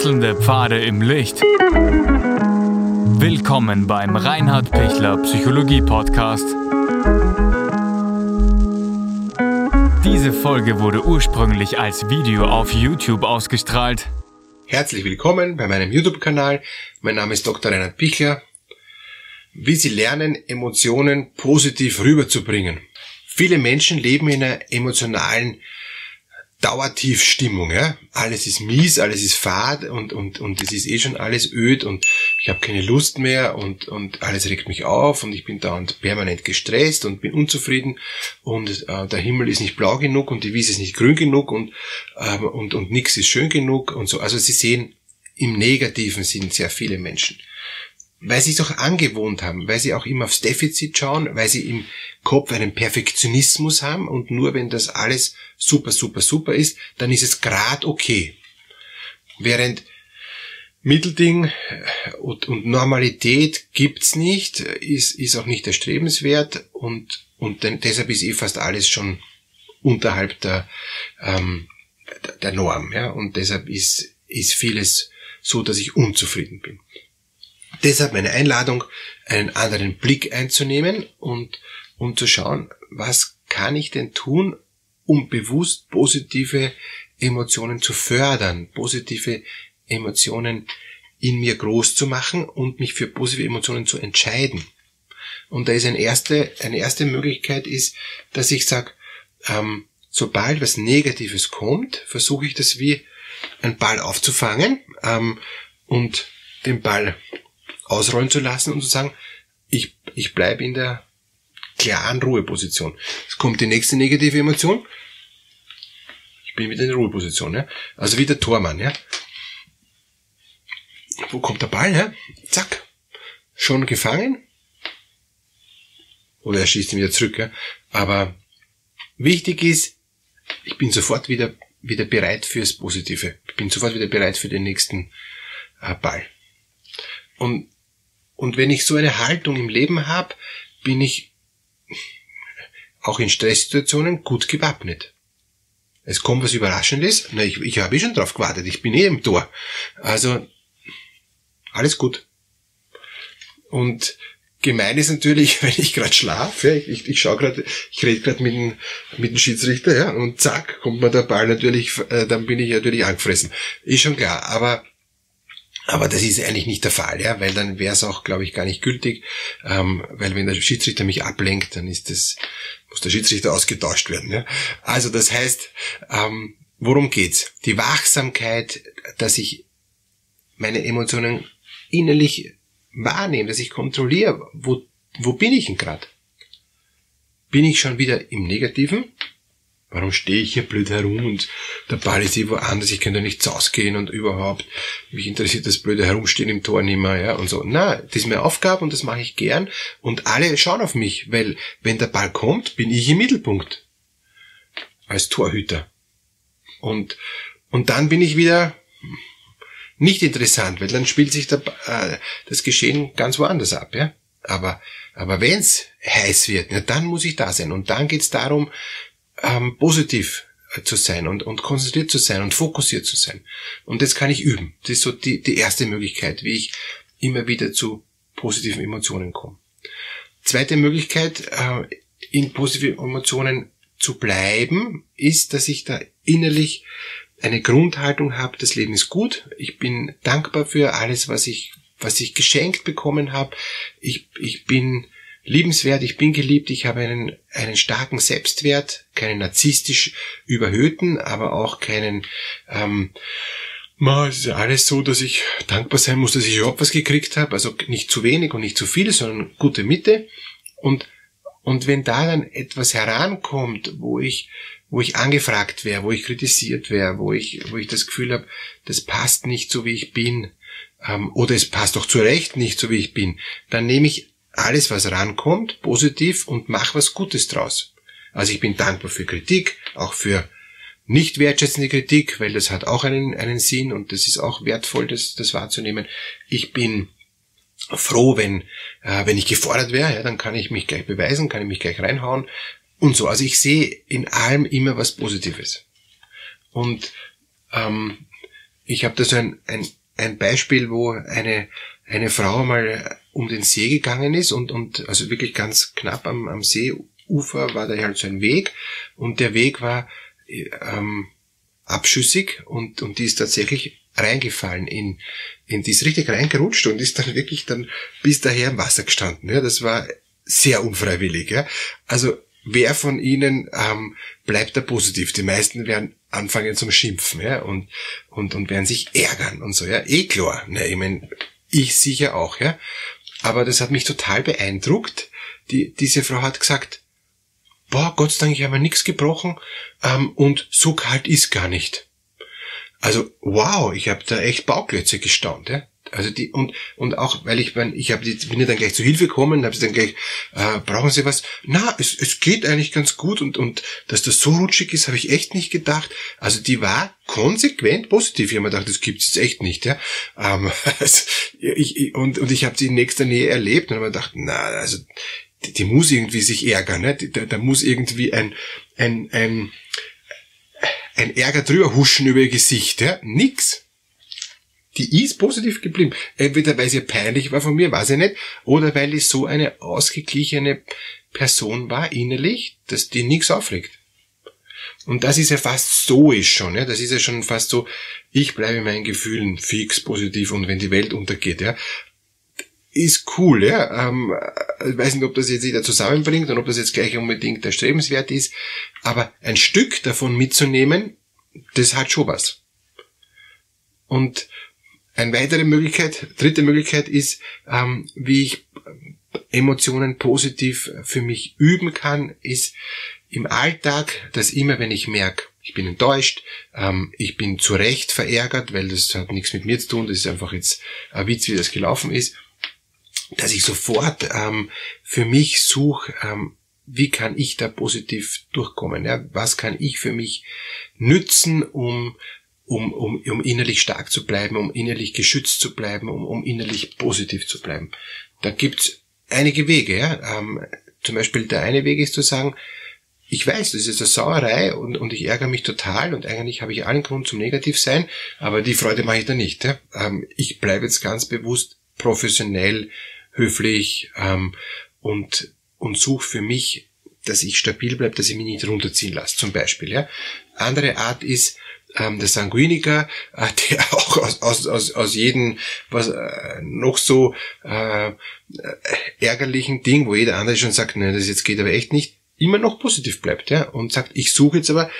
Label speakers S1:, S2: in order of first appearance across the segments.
S1: Wechselnde Pfade im Licht. Willkommen beim Reinhard Pichler Psychologie Podcast. Diese Folge wurde ursprünglich als Video auf YouTube ausgestrahlt.
S2: Herzlich willkommen bei meinem YouTube-Kanal. Mein Name ist Dr. Reinhard Pichler. Wie Sie lernen, Emotionen positiv rüberzubringen. Viele Menschen leben in einer emotionalen Dauertiefstimmung, ja. Alles ist mies, alles ist fad und, und, und es ist eh schon alles öd und ich habe keine Lust mehr und, und alles regt mich auf und ich bin dauernd permanent gestresst und bin unzufrieden und äh, der Himmel ist nicht blau genug und die Wiese ist nicht grün genug und, äh, und, und nichts ist schön genug und so. Also Sie sehen, im Negativen sind sehr viele Menschen weil sie es auch angewohnt haben, weil sie auch immer aufs Defizit schauen, weil sie im Kopf einen Perfektionismus haben und nur wenn das alles super, super, super ist, dann ist es grad okay. Während Mittelding und, und Normalität gibt's nicht, ist, ist auch nicht erstrebenswert und, und denn, deshalb ist eh fast alles schon unterhalb der, ähm, der Norm, ja, und deshalb ist, ist vieles so, dass ich unzufrieden bin. Deshalb meine Einladung, einen anderen Blick einzunehmen und um zu schauen, was kann ich denn tun, um bewusst positive Emotionen zu fördern, positive Emotionen in mir groß zu machen und mich für positive Emotionen zu entscheiden. Und da ist eine erste, eine erste Möglichkeit ist, dass ich sage, ähm, sobald was Negatives kommt, versuche ich das wie ein Ball aufzufangen ähm, und den Ball ausrollen zu lassen und zu sagen, ich, ich bleibe in der klaren Ruheposition. Es kommt die nächste negative Emotion. Ich bin wieder in der Ruheposition. Ja? Also wie der Tormann. Ja? Wo kommt der Ball? Ja? Zack. Schon gefangen. Oder er schießt ihn wieder zurück. Ja? Aber wichtig ist, ich bin sofort wieder, wieder bereit fürs Positive. Ich bin sofort wieder bereit für den nächsten äh, Ball. Und und wenn ich so eine Haltung im Leben habe, bin ich auch in Stresssituationen gut gewappnet. Es kommt was Überraschendes. Na, ich, ich habe eh schon drauf gewartet. Ich bin eh im Tor. Also, alles gut. Und gemein ist natürlich, wenn ich gerade schlafe, ich, ich, ich schaue gerade, ich rede gerade mit dem, mit dem Schiedsrichter, ja, und zack, kommt mir der Ball natürlich, äh, dann bin ich natürlich angefressen. Ist schon klar. Aber aber das ist eigentlich nicht der Fall, ja, weil dann wäre es auch, glaube ich, gar nicht gültig, ähm, weil wenn der Schiedsrichter mich ablenkt, dann ist das, muss der Schiedsrichter ausgetauscht werden. Ja. Also das heißt, ähm, worum geht's? Die Wachsamkeit, dass ich meine Emotionen innerlich wahrnehme, dass ich kontrolliere, wo, wo bin ich denn gerade? Bin ich schon wieder im Negativen? Warum stehe ich hier blöd herum und der Ball ist irgendwo anders, ich kann da nichts ausgehen und überhaupt, mich interessiert das blöde Herumstehen im Tor nicht mehr, ja, und so. Na, das ist meine Aufgabe und das mache ich gern und alle schauen auf mich, weil wenn der Ball kommt, bin ich im Mittelpunkt. Als Torhüter. Und, und dann bin ich wieder nicht interessant, weil dann spielt sich der, äh, das Geschehen ganz woanders ab, ja. Aber, aber wenn's heiß wird, ja, dann muss ich da sein. Und dann geht's darum, ähm, positiv zu sein und, und konzentriert zu sein und fokussiert zu sein. Und das kann ich üben. Das ist so die, die erste Möglichkeit, wie ich immer wieder zu positiven Emotionen komme. Zweite Möglichkeit, äh, in positiven Emotionen zu bleiben, ist, dass ich da innerlich eine Grundhaltung habe, das Leben ist gut, ich bin dankbar für alles, was ich, was ich geschenkt bekommen habe, ich, ich bin liebenswert, ich bin geliebt, ich habe einen, einen starken Selbstwert, keinen narzisstisch überhöhten, aber auch keinen, ähm, es ist ja alles so, dass ich dankbar sein muss, dass ich überhaupt was gekriegt habe, also nicht zu wenig und nicht zu viel, sondern gute Mitte. Und, und wenn da dann etwas herankommt, wo ich, wo ich angefragt wäre, wo ich kritisiert wäre, wo ich, wo ich das Gefühl habe, das passt nicht so wie ich bin, ähm, oder es passt auch zu Recht nicht so wie ich bin, dann nehme ich alles, was rankommt, positiv und mach was Gutes draus. Also ich bin dankbar für Kritik, auch für nicht wertschätzende Kritik, weil das hat auch einen, einen Sinn und das ist auch wertvoll, das, das wahrzunehmen. Ich bin froh, wenn, äh, wenn ich gefordert wäre, ja, dann kann ich mich gleich beweisen, kann ich mich gleich reinhauen und so. Also ich sehe in allem immer was Positives. Und ähm, ich habe da so ein, ein, ein Beispiel, wo eine, eine Frau mal um den See gegangen ist und, und also wirklich ganz knapp am, am Seeufer war da halt so ein Weg und der Weg war ähm, abschüssig und, und die ist tatsächlich reingefallen in, in die ist richtig reingerutscht und ist dann wirklich dann bis daher im Wasser gestanden. Ja, das war sehr unfreiwillig. Ja. Also wer von ihnen ähm, bleibt da positiv? Die meisten werden anfangen zum Schimpfen ja, und, und, und werden sich ärgern und so. Ja, eh klar. Ne, ich mein, ich sicher auch. Ja. Aber das hat mich total beeindruckt. Die, diese Frau hat gesagt, boah, Gott sei Dank, ich habe nichts gebrochen ähm, und so kalt ist gar nicht. Also wow, ich habe da echt Bauklötze gestaunt. Ja? Also die und und auch weil ich mein, ich habe bin ja dann gleich zu Hilfe gekommen, habe sie dann gleich äh, brauchen Sie was? Na, es, es geht eigentlich ganz gut und und dass das so rutschig ist, habe ich echt nicht gedacht. Also die war konsequent positiv. Ich habe mir gedacht, das gibt's jetzt echt nicht, ja. Ähm, also, ich, und und ich habe sie in nächster Nähe erlebt und habe mir gedacht, na, also die, die muss irgendwie sich ärgern, ne? Da, da muss irgendwie ein ein ein ein Ärger drüber huschen über ihr Gesicht, ja? Nix die ist positiv geblieben. Entweder weil sie peinlich war von mir, weiß ich nicht, oder weil ich so eine ausgeglichene Person war innerlich, dass die nichts aufregt. Und das ist ja fast stoisch schon, ja. Das ist ja schon fast so, ich bleibe meinen Gefühlen fix positiv und wenn die Welt untergeht, ja. Ist cool, ja. Ähm, ich weiß nicht, ob das jetzt jeder zusammenbringt und ob das jetzt gleich unbedingt erstrebenswert ist, aber ein Stück davon mitzunehmen, das hat schon was. Und eine weitere Möglichkeit, dritte Möglichkeit ist, ähm, wie ich Emotionen positiv für mich üben kann, ist im Alltag, dass immer wenn ich merke, ich bin enttäuscht, ähm, ich bin zu Recht verärgert, weil das hat nichts mit mir zu tun, das ist einfach jetzt ein Witz, wie das gelaufen ist, dass ich sofort ähm, für mich suche, ähm, wie kann ich da positiv durchkommen? Ja? Was kann ich für mich nützen, um um, um, um innerlich stark zu bleiben, um innerlich geschützt zu bleiben, um, um innerlich positiv zu bleiben. Da gibt's einige Wege. Ja? Ähm, zum Beispiel der eine Weg ist zu sagen, ich weiß, das ist eine Sauerei und, und ich ärgere mich total und eigentlich habe ich allen Grund zum Negativsein, aber die Freude mache ich da nicht. Ja? Ähm, ich bleibe jetzt ganz bewusst professionell, höflich ähm, und, und suche für mich, dass ich stabil bleibe, dass ich mich nicht runterziehen lasse, zum Beispiel. Ja? Andere Art ist, ähm, der Sanguiniker, äh, der auch aus, aus, aus, aus jedem was äh, noch so äh, ärgerlichen Ding, wo jeder andere schon sagt, nein, das jetzt geht aber echt nicht, immer noch positiv bleibt, ja, und sagt, ich suche jetzt aber,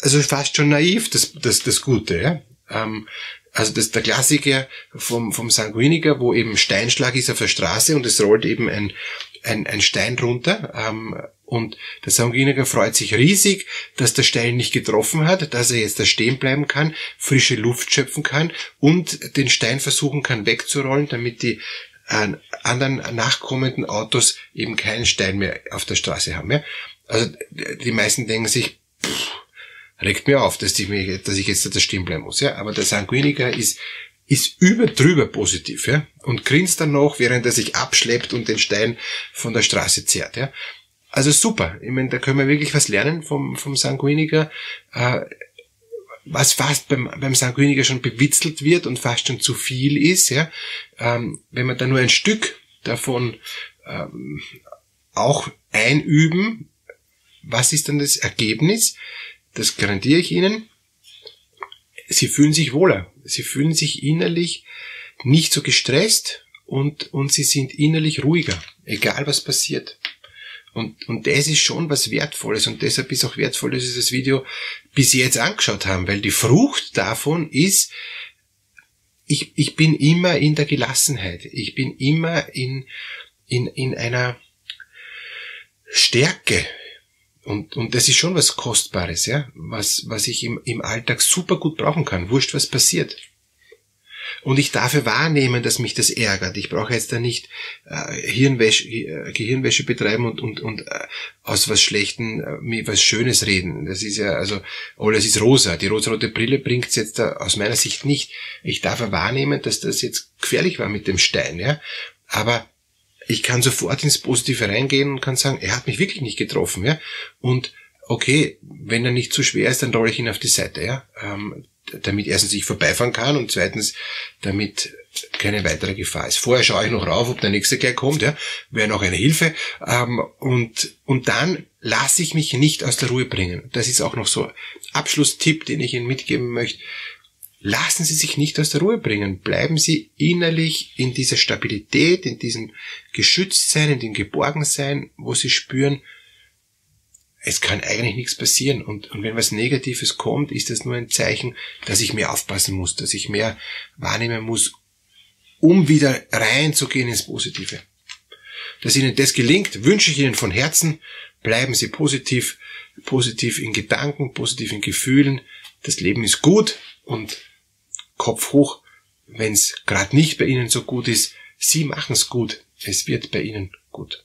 S2: also fast schon naiv, das, das, das Gute, ja. Ähm, also das der Klassiker vom, vom Sanguiniker, wo eben Steinschlag ist auf der Straße und es rollt eben ein, ein, ein Stein runter. Ähm, und der Sanguiniker freut sich riesig, dass der Stein nicht getroffen hat, dass er jetzt da stehen bleiben kann, frische Luft schöpfen kann und den Stein versuchen kann wegzurollen, damit die äh, anderen nachkommenden Autos eben keinen Stein mehr auf der Straße haben. Ja? Also die meisten denken sich, pff, regt mir auf, dass ich, mir, dass ich jetzt da stehen bleiben muss. Ja? Aber der Sanguiniker ist ist über drüber positiv, ja, und grinst dann noch, während er sich abschleppt und den Stein von der Straße zerrt, ja. Also super. Ich meine, da können wir wirklich was lernen vom, vom Sanguiniker, äh, was fast beim, beim Sanguiniker schon bewitzelt wird und fast schon zu viel ist, ja. Ähm, wenn man da nur ein Stück davon ähm, auch einüben, was ist dann das Ergebnis? Das garantiere ich Ihnen. Sie fühlen sich wohler. Sie fühlen sich innerlich nicht so gestresst und, und sie sind innerlich ruhiger, egal was passiert. Und, und das ist schon was Wertvolles und deshalb ist auch wertvoll, dass Sie das Video bis jetzt angeschaut haben, weil die Frucht davon ist, ich, ich bin immer in der Gelassenheit, ich bin immer in, in, in einer Stärke. Und, und das ist schon was Kostbares, ja, was, was ich im, im Alltag super gut brauchen kann, wurscht was passiert. Und ich darf wahrnehmen, dass mich das ärgert. Ich brauche jetzt da nicht äh, Hirnwäsche, äh, Gehirnwäsche betreiben und, und, und äh, aus was Schlechten äh, mir was Schönes reden. Das ist ja, also, alles ist rosa. Die rosarote Brille bringt's jetzt da aus meiner Sicht nicht. Ich darf wahrnehmen, dass das jetzt gefährlich war mit dem Stein, ja. Aber ich kann sofort ins Positive reingehen und kann sagen, er hat mich wirklich nicht getroffen, ja. Und okay, wenn er nicht zu schwer ist, dann rolle ich ihn auf die Seite, ja. Ähm, damit erstens ich vorbeifahren kann und zweitens, damit keine weitere Gefahr ist. Vorher schaue ich noch rauf, ob der nächste gleich kommt, ja, wäre noch eine Hilfe. Ähm, und, und dann lasse ich mich nicht aus der Ruhe bringen. Das ist auch noch so Abschlusstipp, den ich Ihnen mitgeben möchte. Lassen Sie sich nicht aus der Ruhe bringen. Bleiben Sie innerlich in dieser Stabilität, in diesem Geschütztsein, in dem Geborgensein, wo Sie spüren, es kann eigentlich nichts passieren. Und, und wenn was Negatives kommt, ist das nur ein Zeichen, dass ich mehr aufpassen muss, dass ich mehr wahrnehmen muss, um wieder reinzugehen ins Positive. Dass Ihnen das gelingt, wünsche ich Ihnen von Herzen. Bleiben Sie positiv, positiv in Gedanken, positiv in Gefühlen. Das Leben ist gut und Kopf hoch, wenn es gerade nicht bei Ihnen so gut ist. Sie machen es gut. Es wird bei Ihnen gut.